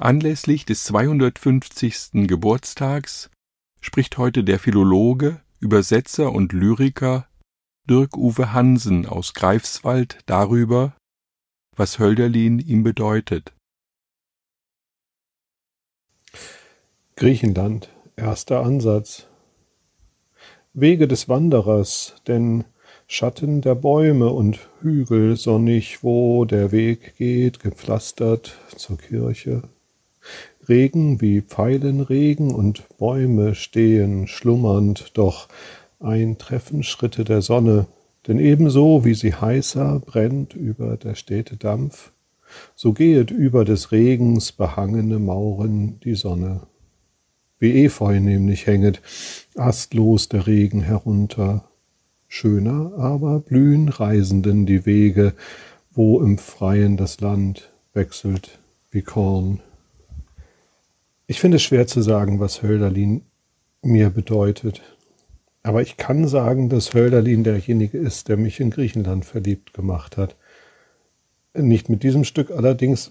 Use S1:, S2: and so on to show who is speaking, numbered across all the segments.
S1: Anlässlich des 250. Geburtstags spricht heute der Philologe, Übersetzer und Lyriker Dirk Uwe Hansen aus Greifswald darüber, was Hölderlin ihm bedeutet.
S2: Griechenland, erster Ansatz. Wege des Wanderers, denn Schatten der Bäume und Hügel sonnig, wo der Weg geht, gepflastert zur Kirche. Regen wie Pfeilenregen und Bäume stehen schlummernd, doch ein Treffen Schritte der Sonne, denn ebenso wie sie heißer brennt über der Städte Dampf, so gehet über des Regens behangene Mauren die Sonne. Wie Efeu nämlich hänget astlos der Regen herunter, schöner aber blühen Reisenden die Wege, wo im Freien das Land wechselt wie Korn. Ich finde es schwer zu sagen, was Hölderlin mir bedeutet. Aber ich kann sagen, dass Hölderlin derjenige ist, der mich in Griechenland verliebt gemacht hat. Nicht mit diesem Stück allerdings,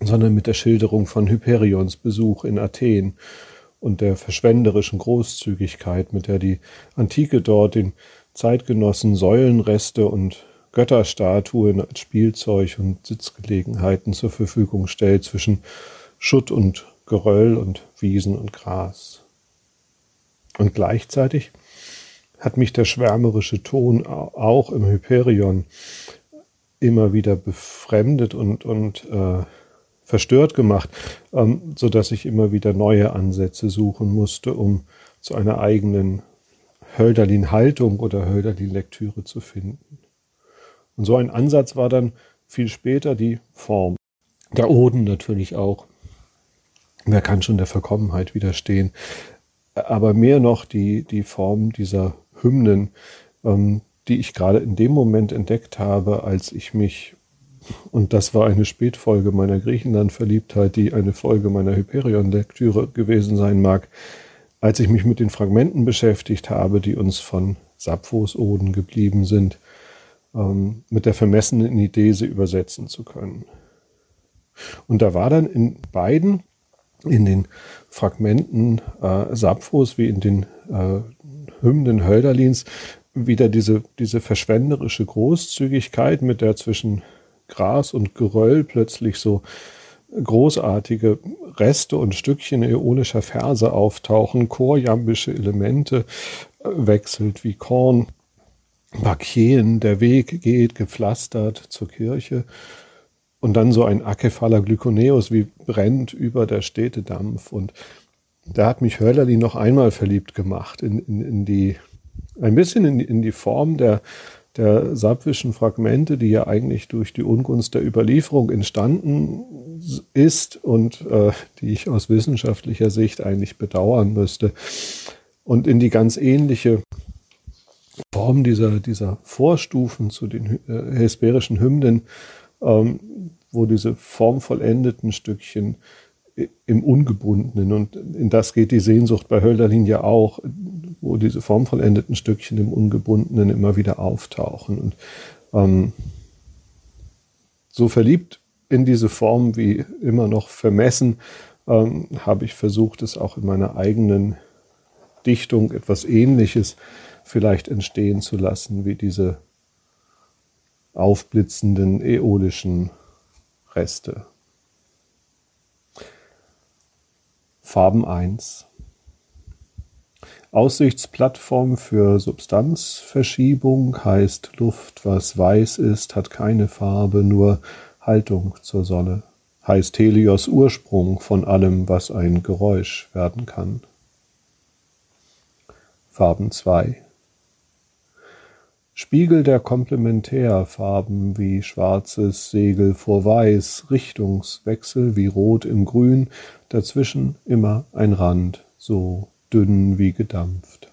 S2: sondern mit der Schilderung von Hyperions Besuch in Athen und der verschwenderischen Großzügigkeit, mit der die Antike dort den Zeitgenossen Säulenreste und Götterstatuen als Spielzeug und Sitzgelegenheiten zur Verfügung stellt zwischen Schutt und Geröll und Wiesen und Gras. Und gleichzeitig hat mich der schwärmerische Ton auch im Hyperion immer wieder befremdet und, und äh, verstört gemacht, ähm, so dass ich immer wieder neue Ansätze suchen musste, um zu einer eigenen Hölderlin-Haltung oder Hölderlin-Lektüre zu finden. Und so ein Ansatz war dann viel später die Form. Der Oden natürlich auch. Wer kann schon der Verkommenheit widerstehen? Aber mehr noch die, die Form dieser Hymnen, ähm, die ich gerade in dem Moment entdeckt habe, als ich mich, und das war eine Spätfolge meiner Griechenland-Verliebtheit, die eine Folge meiner Hyperion-Lektüre gewesen sein mag, als ich mich mit den Fragmenten beschäftigt habe, die uns von Sapphos Oden geblieben sind, ähm, mit der vermessenen Idee, sie übersetzen zu können. Und da war dann in beiden in den Fragmenten äh, Sapphos wie in den äh, Hymnen Hölderlins wieder diese, diese verschwenderische Großzügigkeit, mit der zwischen Gras und Geröll plötzlich so großartige Reste und Stückchen äonischer Verse auftauchen, chorjambische Elemente äh, wechselt wie Korn, Bakien, der Weg geht gepflastert zur Kirche und dann so ein Acephala Glyconeus wie brennt über der Städtedampf. Und da hat mich Hörlerli noch einmal verliebt gemacht in, in, in die, ein bisschen in, in die Form der, der sapfischen Fragmente, die ja eigentlich durch die Ungunst der Überlieferung entstanden ist und äh, die ich aus wissenschaftlicher Sicht eigentlich bedauern müsste. Und in die ganz ähnliche Form dieser, dieser Vorstufen zu den äh, hesperischen Hymnen ähm, wo diese formvollendeten Stückchen im Ungebundenen, und in das geht die Sehnsucht bei Hölderlin ja auch, wo diese formvollendeten Stückchen im Ungebundenen immer wieder auftauchen. Und ähm, so verliebt in diese Form wie immer noch vermessen, ähm, habe ich versucht, es auch in meiner eigenen Dichtung etwas Ähnliches vielleicht entstehen zu lassen, wie diese aufblitzenden äolischen Reste. Farben 1. Aussichtsplattform für Substanzverschiebung heißt Luft, was weiß ist, hat keine Farbe, nur Haltung zur Sonne. Heißt Helios Ursprung von allem, was ein Geräusch werden kann. Farben 2. Spiegel der Komplementärfarben wie schwarzes Segel vor weiß, Richtungswechsel wie rot in grün, dazwischen immer ein Rand, so dünn wie gedampft.